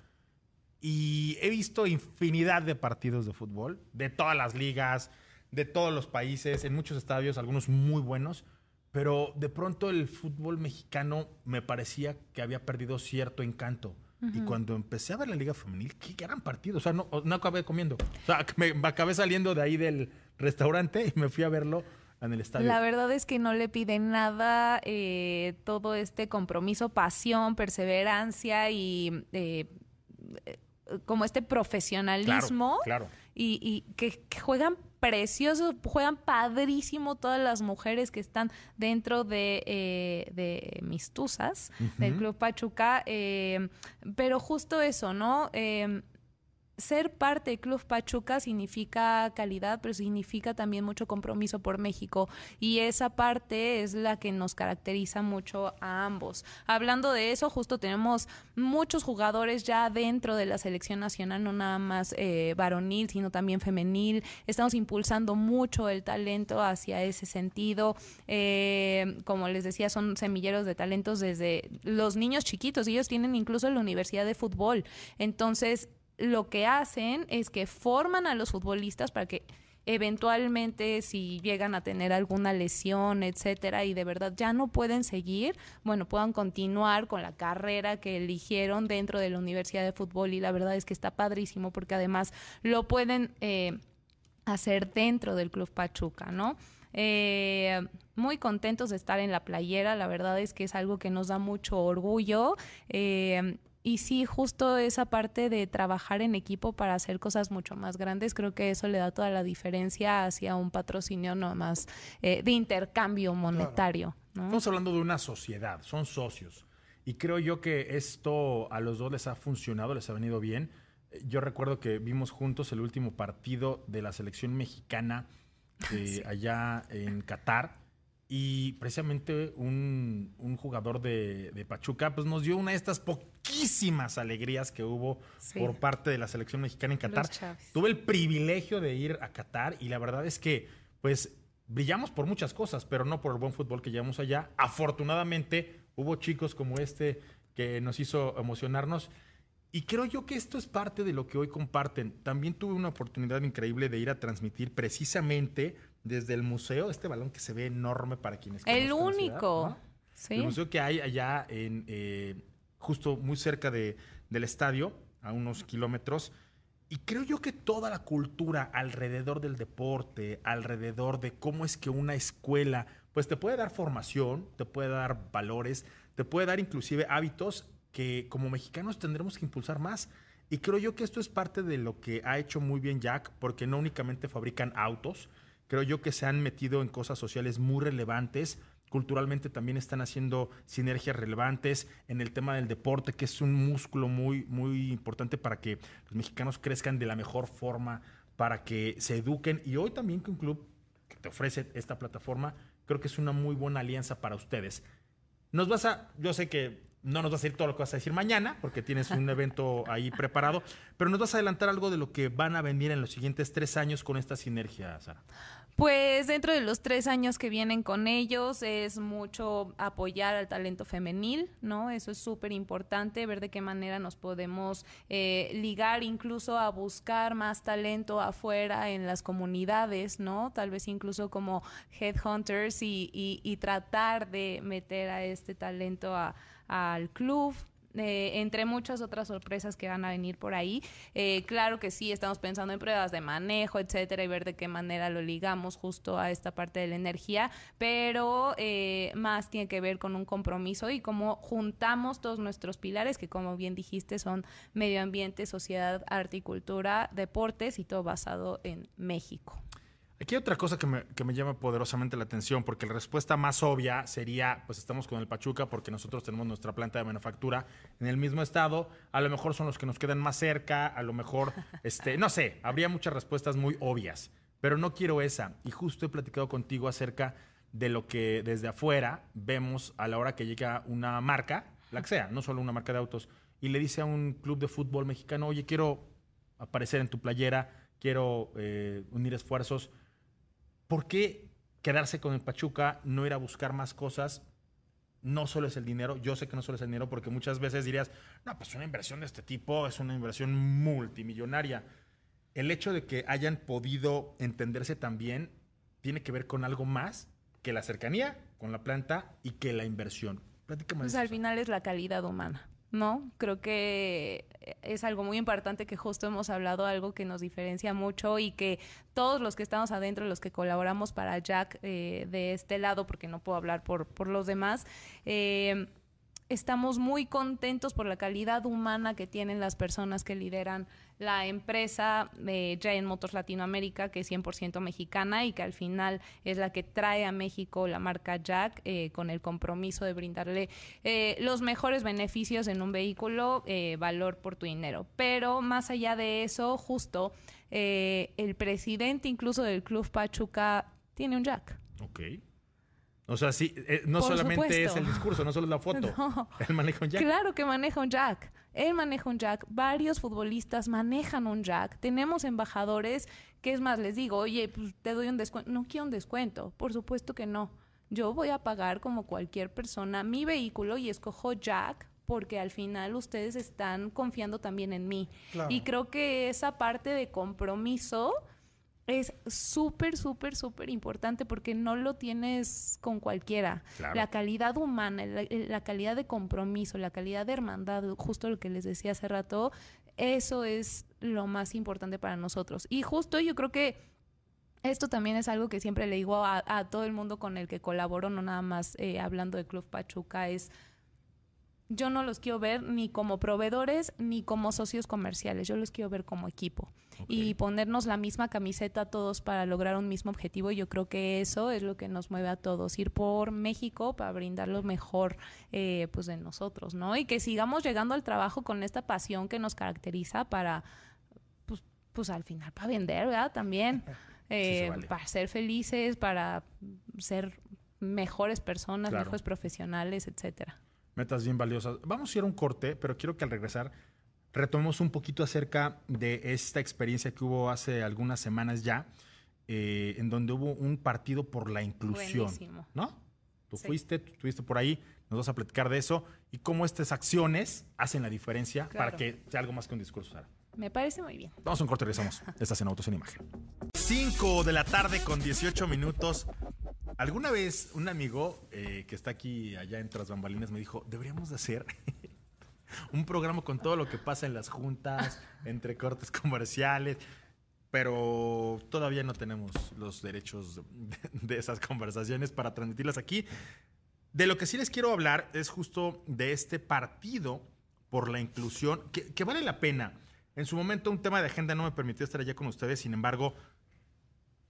Y he visto infinidad de partidos de fútbol, de todas las ligas, de todos los países, en muchos estadios, algunos muy buenos. Pero de pronto el fútbol mexicano me parecía que había perdido cierto encanto. Y cuando empecé a ver la Liga Femenil, qué gran partido. O sea, no, no acabé comiendo. O sea, me, me acabé saliendo de ahí del restaurante y me fui a verlo en el estadio. La verdad es que no le pide nada eh, todo este compromiso, pasión, perseverancia y eh, eh, como este profesionalismo Claro, claro. y, y que, que juegan precioso, juegan padrísimo todas las mujeres que están dentro de, eh, de mis tuzas, del Club Pachuca, eh, pero justo eso, ¿no? Eh, ser parte del Club Pachuca significa calidad, pero significa también mucho compromiso por México. Y esa parte es la que nos caracteriza mucho a ambos. Hablando de eso, justo tenemos muchos jugadores ya dentro de la selección nacional, no nada más eh, varonil, sino también femenil. Estamos impulsando mucho el talento hacia ese sentido. Eh, como les decía, son semilleros de talentos desde los niños chiquitos. Ellos tienen incluso la Universidad de Fútbol. Entonces, lo que hacen es que forman a los futbolistas para que eventualmente si llegan a tener alguna lesión, etcétera, y de verdad ya no pueden seguir, bueno, puedan continuar con la carrera que eligieron dentro de la Universidad de Fútbol y la verdad es que está padrísimo porque además lo pueden eh, hacer dentro del Club Pachuca, ¿no? Eh, muy contentos de estar en la playera, la verdad es que es algo que nos da mucho orgullo. Eh, y sí, justo esa parte de trabajar en equipo para hacer cosas mucho más grandes, creo que eso le da toda la diferencia hacia un patrocinio nomás eh, de intercambio monetario. ¿no? Estamos hablando de una sociedad, son socios. Y creo yo que esto a los dos les ha funcionado, les ha venido bien. Yo recuerdo que vimos juntos el último partido de la selección mexicana eh, allá en Qatar. Y precisamente un, un jugador de, de Pachuca pues nos dio una de estas poquísimas alegrías que hubo Sí. por parte de la selección mexicana en Qatar. Tuve el privilegio de ir a Qatar y la verdad es que, pues, brillamos por muchas cosas, pero no por el buen fútbol que llevamos allá. Afortunadamente, hubo chicos como este que nos hizo emocionarnos. Y creo yo que esto es parte de lo que hoy comparten. También tuve una oportunidad increíble de ir a transmitir precisamente desde el museo, este balón que se ve enorme para quienes El la ciudad, único. ¿no? Sí. El museo que hay allá en eh, justo muy cerca de- del estadio, a unos kilómetros. Y creo yo que toda la cultura alrededor del deporte, alrededor de cómo es que una escuela, pues te puede dar formación, te puede dar valores, te puede dar inclusive hábitos que como mexicanos tendremos que impulsar más. Y creo yo que esto es parte de lo que ha hecho muy bien Jack, porque no únicamente fabrican autos, creo yo que se han metido en cosas sociales muy relevantes. Culturalmente también están haciendo sinergias relevantes en el tema del deporte, que es un músculo muy, muy importante para que los mexicanos crezcan de la mejor forma, para que se eduquen. Y hoy también que un club que te ofrece esta plataforma, creo que es una muy buena alianza para ustedes. Nos vas a, yo sé que no nos vas a decir todo lo que vas a decir mañana, porque tienes un evento ahí preparado, pero nos vas a adelantar algo de lo que van a venir en los siguientes tres años con esta sinergia, Sara. Pues dentro de los tres años que vienen con ellos es mucho apoyar al talento femenil, ¿no? Eso es súper importante, ver de qué manera nos podemos eh, ligar incluso a buscar más talento afuera en las comunidades, ¿no? Tal vez incluso como headhunters y, y- y tratar de meter a este talento a- al club. eh, entre muchas otras sorpresas que van a venir por ahí. Eh, claro que sí, estamos pensando en pruebas de manejo, etcétera, y ver de qué manera lo ligamos justo a esta parte de la energía, pero eh, más tiene que ver con un compromiso y cómo juntamos todos nuestros pilares, que como bien dijiste son medio ambiente, sociedad, arte y cultura, deportes y todo basado en México. Aquí hay otra cosa que me, que me llama poderosamente la atención, porque la respuesta más obvia sería, pues estamos con el Pachuca porque nosotros tenemos nuestra planta de manufactura en el mismo estado, a lo mejor son los que nos quedan más cerca, a lo mejor, este, no sé, habría muchas respuestas muy obvias, pero no quiero esa. Y justo he platicado contigo acerca de lo que desde afuera vemos a la hora que llega una marca, la que sea, no solo una marca de autos, y le dice a un club de fútbol mexicano, oye, quiero aparecer en tu playera, quiero eh, unir esfuerzos. ¿Por qué quedarse con el Pachuca, no ir a buscar más cosas? No solo es el dinero, yo sé que no solo es el dinero, porque muchas veces dirías, no, pues una inversión de este tipo es una inversión multimillonaria. El hecho de que hayan podido entenderse también tiene que ver con algo más que la cercanía con la planta y que la inversión. Platícame Pues al final es la calidad humana, ¿no? Creo que es algo muy importante que justo hemos hablado, algo que nos diferencia mucho y que todos los que estamos adentro, los que colaboramos para Jack eh, de este lado, porque no puedo hablar por, por los demás, eh, estamos muy contentos por la calidad humana que tienen las personas que lideran la empresa de Giant Motors Latinoamérica, que es 100% mexicana y que al final es la que trae a México la marca Jack eh, con el compromiso de brindarle eh, los mejores beneficios en un vehículo, eh, valor por tu dinero. Pero más allá de eso, justo eh, el presidente incluso del Club Pachuca tiene un Jack. Ok. O sea, sí, eh, no Por solamente es el discurso, no solo es la foto. No. El manejo ya. Claro que maneja un jack. Él maneja un jack. Varios futbolistas manejan un jack. Tenemos embajadores que es más, les digo, oye, pues te doy un descuento. No quiero un descuento. Por supuesto que no. Yo voy a pagar como cualquier persona mi vehículo y escojo jack porque al final ustedes están confiando también en mí. Claro. Y creo que esa parte de compromiso es súper, súper, súper importante porque no lo tienes con cualquiera. Claro. La calidad humana, la, la calidad de compromiso, la calidad de hermandad, justo lo que les decía hace rato, eso es lo más importante para nosotros. Y justo yo creo que esto también es algo que siempre le digo a, a todo el mundo con el que colaboro, no nada más eh, hablando de Club Pachuca, es yo no los quiero ver ni como proveedores ni como socios comerciales, yo los quiero ver como equipo y ponernos la misma camiseta todos para lograr un mismo objetivo. Yo creo que eso es lo que nos mueve a todos, ir por México para brindar lo mejor eh, pues de nosotros, ¿no? Y que sigamos llegando al trabajo con esta pasión que nos caracteriza para, pues, pues al final para vender, ¿verdad? También, eh, vale. para ser felices, para ser mejores personas, Claro. mejores profesionales, etcétera. Metas bien valiosas. Vamos a ir a un corte, pero quiero que al regresar retomemos un poquito acerca de esta experiencia que hubo hace algunas semanas ya, eh, en donde hubo un partido por la inclusión. Buenísimo. ¿No? Tú Sí. fuiste, tú estuviste por ahí, nos vas a platicar de eso y cómo estas acciones hacen la diferencia para que sea algo más que un discurso, Sara. Me parece muy bien. Vamos a un corte y regresamos. Estás en Autos en Imagen. 5 de la tarde con 18 minutos. Alguna vez un amigo eh, que está aquí allá en Tras Bambalinas me dijo, deberíamos de hacer un programa con todo lo que pasa en las juntas, entre cortes comerciales, pero todavía no tenemos los derechos de, esas conversaciones para transmitirlas aquí. De lo que sí les quiero hablar es justo de este partido por la inclusión, que, que vale la pena. En su momento un tema de agenda no me permitió estar allá con ustedes, sin embargo,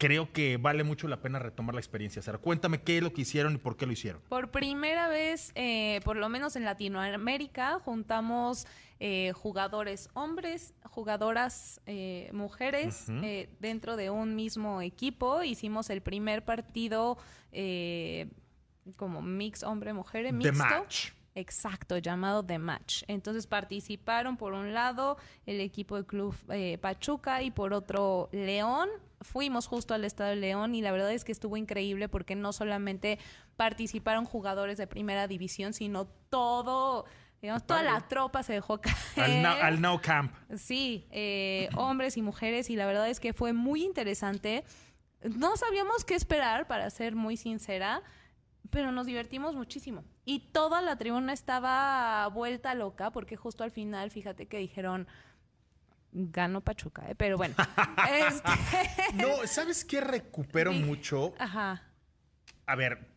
creo que vale mucho la pena retomar la experiencia. Sara, cuéntame qué es lo que hicieron y por qué lo hicieron. Por primera vez, eh, por lo menos en Latinoamérica, juntamos eh, jugadores hombres, jugadoras eh, mujeres eh, dentro de un mismo equipo. Hicimos el primer partido eh, como mix hombre-mujer, The mixto. Match. Exacto, llamado The Match. Entonces participaron por un lado el equipo del Club eh, Pachuca y por otro León. Fuimos justo al Estado de León y la verdad es que estuvo increíble porque no solamente participaron jugadores de primera división, sino todo, digamos, toda la tropa se dejó caer. Al, now, al Now Camp. Sí, eh, hombres y mujeres, y la verdad es que fue muy interesante. No sabíamos qué esperar, para ser muy sincera, pero nos divertimos muchísimo. Y toda la tribuna estaba vuelta loca, porque justo al final, fíjate que dijeron, ganó Pachuca, ¿eh? pero bueno. este, No, ¿sabes qué recupero Sí. mucho? Ajá. A ver,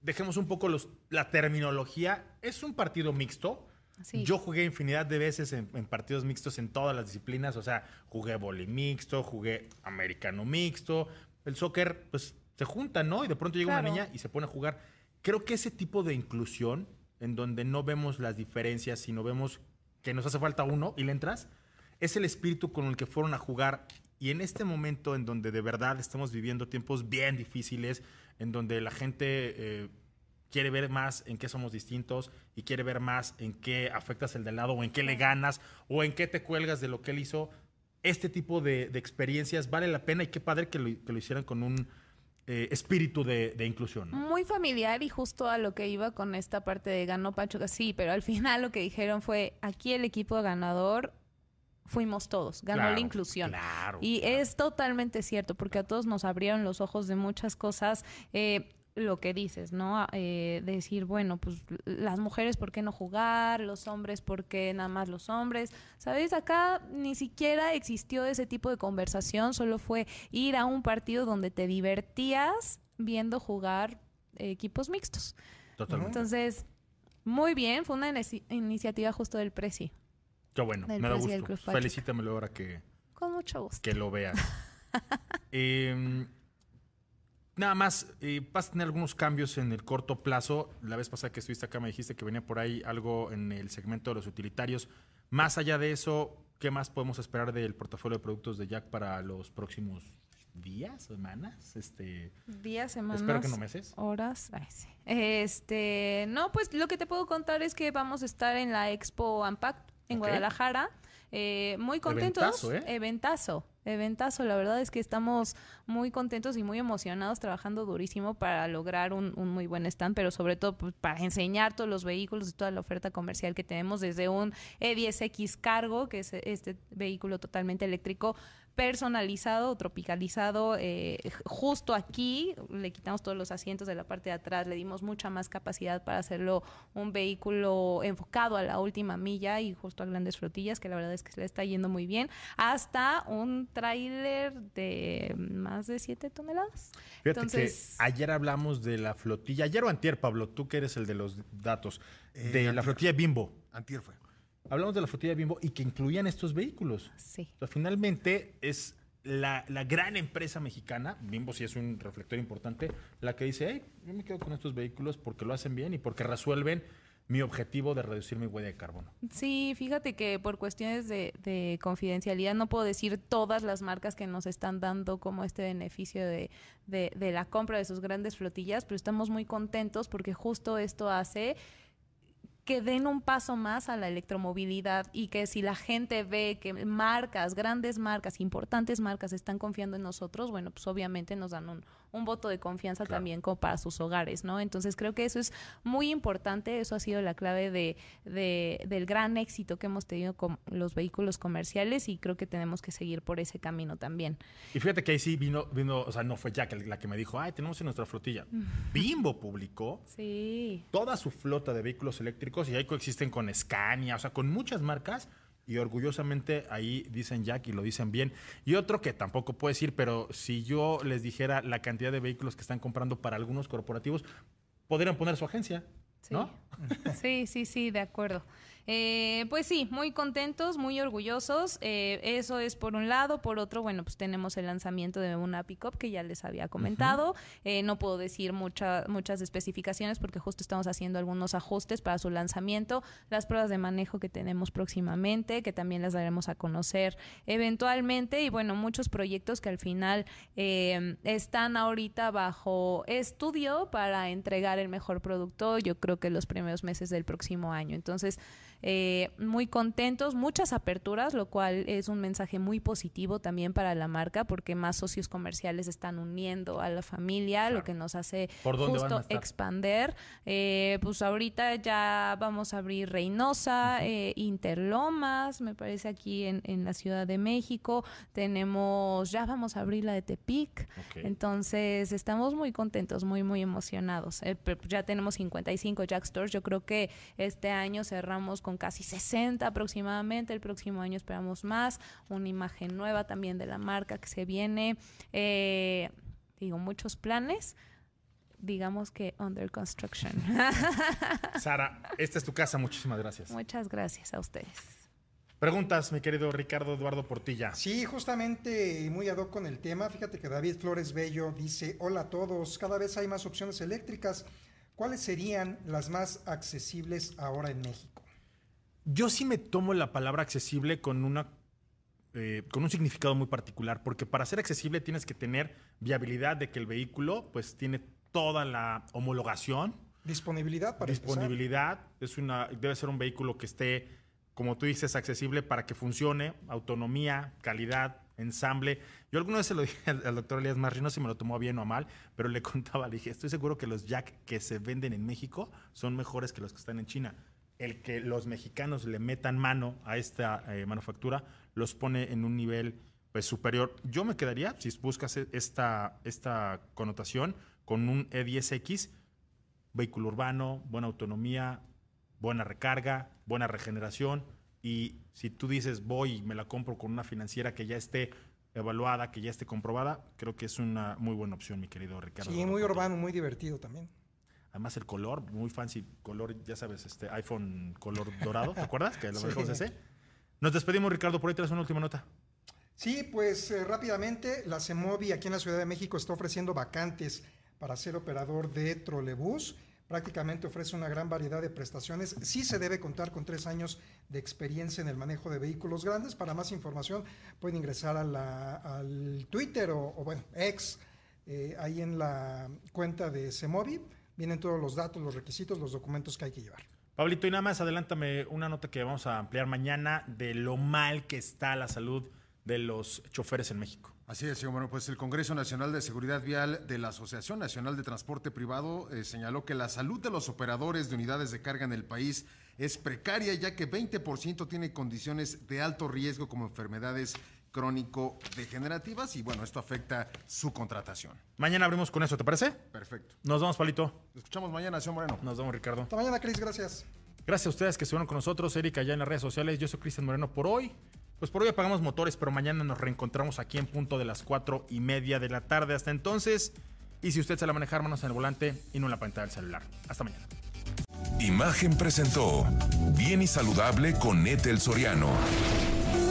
dejemos un poco los, la terminología. Es un partido mixto. Sí. Yo jugué infinidad de veces en, en partidos mixtos en todas las disciplinas. O sea, jugué vóley mixto, jugué americano mixto, el soccer, pues se juntan, ¿no? Y de pronto llega Claro. una niña y se pone a jugar. Creo que ese tipo de inclusión, en donde no vemos las diferencias, sino vemos que nos hace falta uno y le entras, es el espíritu con el que fueron a jugar. Y en este momento en donde de verdad estamos viviendo tiempos bien difíciles, en donde la gente eh, quiere ver más en qué somos distintos y quiere ver más en qué afectas el de al lado o en qué le ganas o en qué te cuelgas de lo que él hizo. Este tipo de, de experiencias vale la pena y qué padre que lo, que lo hicieran con un eh, espíritu de, de inclusión. ¿no? Muy familiar y justo a lo que iba con esta parte de ganó Pachuca, sí, pero al final lo que dijeron fue, aquí el equipo ganador fuimos todos, ganó Claro, la inclusión. claro, y claro. es totalmente cierto, porque a todos nos abrieron los ojos de muchas cosas. eh, lo que dices, ¿no? Eh, decir, bueno, pues las mujeres, ¿por qué no jugar? Los hombres, ¿por qué nada más los hombres? ¿Sabes? Acá ni siquiera existió ese tipo de conversación, solo fue ir a un partido donde te divertías viendo jugar eh, equipos mixtos. Totalmente. Entonces, muy bien, fue una inici- iniciativa justo del Prezi. Qué bueno, del me da gusto. Felicítamelo ahora que, Con mucho gusto. que lo veas. Eh, nada más, eh, vas a tener algunos cambios en el corto plazo. La vez pasada que estuviste acá me dijiste que venía por ahí algo en el segmento de los utilitarios. Más allá de eso, ¿qué más podemos esperar del portafolio de productos de Jack para los próximos días, semanas? Este, Días, semanas. Espero que no meses. Horas. Ay, sí. Este, no, pues lo que te puedo contar es que vamos a estar en la Expo Ampact en. Guadalajara. Eh, muy contentos. Eventazo, ¿eh? Eventazo, eventazo. La verdad es que estamos muy contentos y muy emocionados trabajando durísimo para lograr un, un muy buen stand, pero sobre todo pues, para enseñar todos los vehículos y toda la oferta comercial que tenemos desde un E10X Cargo, que es este vehículo totalmente eléctrico, personalizado, tropicalizado, eh, justo aquí, le quitamos todos los asientos de la parte de atrás, le dimos mucha más capacidad para hacerlo un vehículo enfocado a la última milla y justo a grandes flotillas, que la verdad es que se le está yendo muy bien, hasta un tráiler de más de 7 toneladas. Fíjate Entonces, que ayer hablamos de la flotilla, ayer o antier, Pablo, tú que eres el de los datos, Eh, de la antier. flotilla Bimbo. Antier fue. Hablamos de la flotilla Bimbo y que incluían estos vehículos. sí. O sea, finalmente es la, la gran empresa mexicana, Bimbo sí es un reflector importante, la que dice, hey, yo me quedo con estos vehículos porque lo hacen bien y porque resuelven mi objetivo de reducir mi huella de carbono. Sí, fíjate que por cuestiones de, de confidencialidad no puedo decir todas las marcas que nos están dando como este beneficio de, de- de la compra de sus grandes flotillas, pero estamos muy contentos porque justo esto hace que den un paso más a la electromovilidad y que si la gente ve que marcas, grandes marcas, importantes marcas están confiando en nosotros, bueno, pues obviamente nos dan un, un voto de confianza Claro. también como para sus hogares, ¿no? Entonces creo que eso es muy importante, eso ha sido la clave de, de- del gran éxito que hemos tenido con los vehículos comerciales y creo que tenemos que seguir por ese camino también. Y fíjate que ahí sí vino, vino o sea, no fue Jack la que me dijo, ay, tenemos en nuestra flotilla. Bimbo publicó Sí. toda su flota de vehículos eléctricos y ahí coexisten con Scania, o sea, con muchas marcas y orgullosamente ahí dicen Jack y lo dicen bien. Y otro que tampoco puedo decir, pero si yo les dijera la cantidad de vehículos que están comprando para algunos corporativos, podrían poner su agencia, Sí. ¿no? Sí, sí, sí, de acuerdo. Eh, pues sí, muy contentos, muy orgullosos. Eh, eso es por un lado. Por otro, bueno, pues tenemos el lanzamiento de una pickup que ya les había comentado. Eh, no puedo decir mucha- muchas especificaciones porque justo estamos haciendo algunos ajustes para su lanzamiento. Las pruebas de manejo que tenemos próximamente, que también las daremos a conocer eventualmente. Y bueno, muchos proyectos que al final eh, están ahorita bajo estudio para entregar el mejor producto. Yo creo que los primeros meses del próximo año. Entonces, eh, muy contentos, muchas aperturas, lo cual es un mensaje muy positivo también para la marca, porque más socios comerciales están uniendo a la familia, lo que nos hace ¿Por dónde van justo expander. Eh, pues ahorita ya vamos a abrir Reynosa, eh, Interlomas, me parece aquí en, en la Ciudad de México. Tenemos, ya vamos a abrir la de Tepic. Entonces, estamos muy contentos, muy, muy emocionados. Eh, ya tenemos 55 Jack Stores. Yo creo que este año cerramos con casi 60 aproximadamente. El próximo año esperamos más. Una imagen nueva también de la marca que se viene. Eh, digo, muchos planes. Digamos que under construction. Sara, esta es tu casa, muchísimas gracias. Muchas gracias a ustedes. Preguntas, mi querido Ricardo Eduardo Portilla. Sí, justamente muy ad hoc con el tema. Fíjate que David Flores Bello dice, hola a todos, cada vez hay más opciones eléctricas. ¿Cuáles serían las más accesibles ahora en México? Yo sí me tomo la palabra accesible con una eh, con un significado muy particular, porque para ser accesible tienes que tener viabilidad de que el vehículo pues tiene toda la homologación. Disponibilidad para Disponibilidad, es una, debe ser un vehículo que esté, como tú dices, accesible para que funcione, autonomía, calidad, ensamble. Yo alguna vez se lo dije al, doctor Elías Marri, no sé si me lo tomó bien o mal, pero le contaba, le dije, estoy seguro que los Jack que se venden en México son mejores que los que están en China. El que los mexicanos le metan mano a esta eh, manufactura los pone en un nivel pues, superior. Yo me quedaría, si buscas e, esta, esta connotación, con un E10X, vehículo urbano, buena autonomía, buena recarga, buena regeneración. Y si tú dices, voy y me la compro con una financiera que ya esté evaluada, que ya esté comprobada, creo que es una muy buena opción, mi querido Ricardo. Sí, muy urbano, muy divertido también. Además el color, muy fancy, color, ya sabes, este iPhone color dorado, ¿te acuerdas? Que lo sí. ese. Nos despedimos, Ricardo, por ahí traes una última nota. Sí, pues eh, rápidamente, la CEMOVI aquí en la Ciudad de México está ofreciendo vacantes para ser operador de trolebús. Prácticamente ofrece una gran variedad de prestaciones. Sí se debe contar con tres años de experiencia en el manejo de vehículos grandes. Para más información pueden ingresar al Twitter o, bueno, ex, eh, ahí en la cuenta de CEMOVI. Vienen todos los datos, los requisitos, los documentos que hay que llevar. Pablito, y nada más adelántame una nota que vamos a ampliar mañana de lo mal que está la salud de los choferes en México. Así es, bueno, pues el Congreso Nacional de Seguridad Vial de la Asociación Nacional de Transporte Privado eh, señaló que la salud de los operadores de unidades de carga en el país es precaria, ya que 20% tiene condiciones de alto riesgo como enfermedades crónico-degenerativas y bueno, esto afecta su contratación. Mañana abrimos con eso, ¿te parece? Perfecto. Nos vemos, Palito. Nos escuchamos mañana, señor Moreno. Nos vemos, Ricardo. Hasta mañana, Cris, gracias. Gracias a ustedes que estuvieron con nosotros, Erika, allá en las redes sociales. Yo soy Cristian Moreno por hoy. Pues por hoy apagamos motores, pero mañana nos reencontramos aquí en punto de las cuatro y media de la tarde. Hasta entonces, y si usted se la manejar, manos en el volante y no en la pantalla del celular. Hasta mañana. Imagen presentó Bien y Saludable con Etel Soriano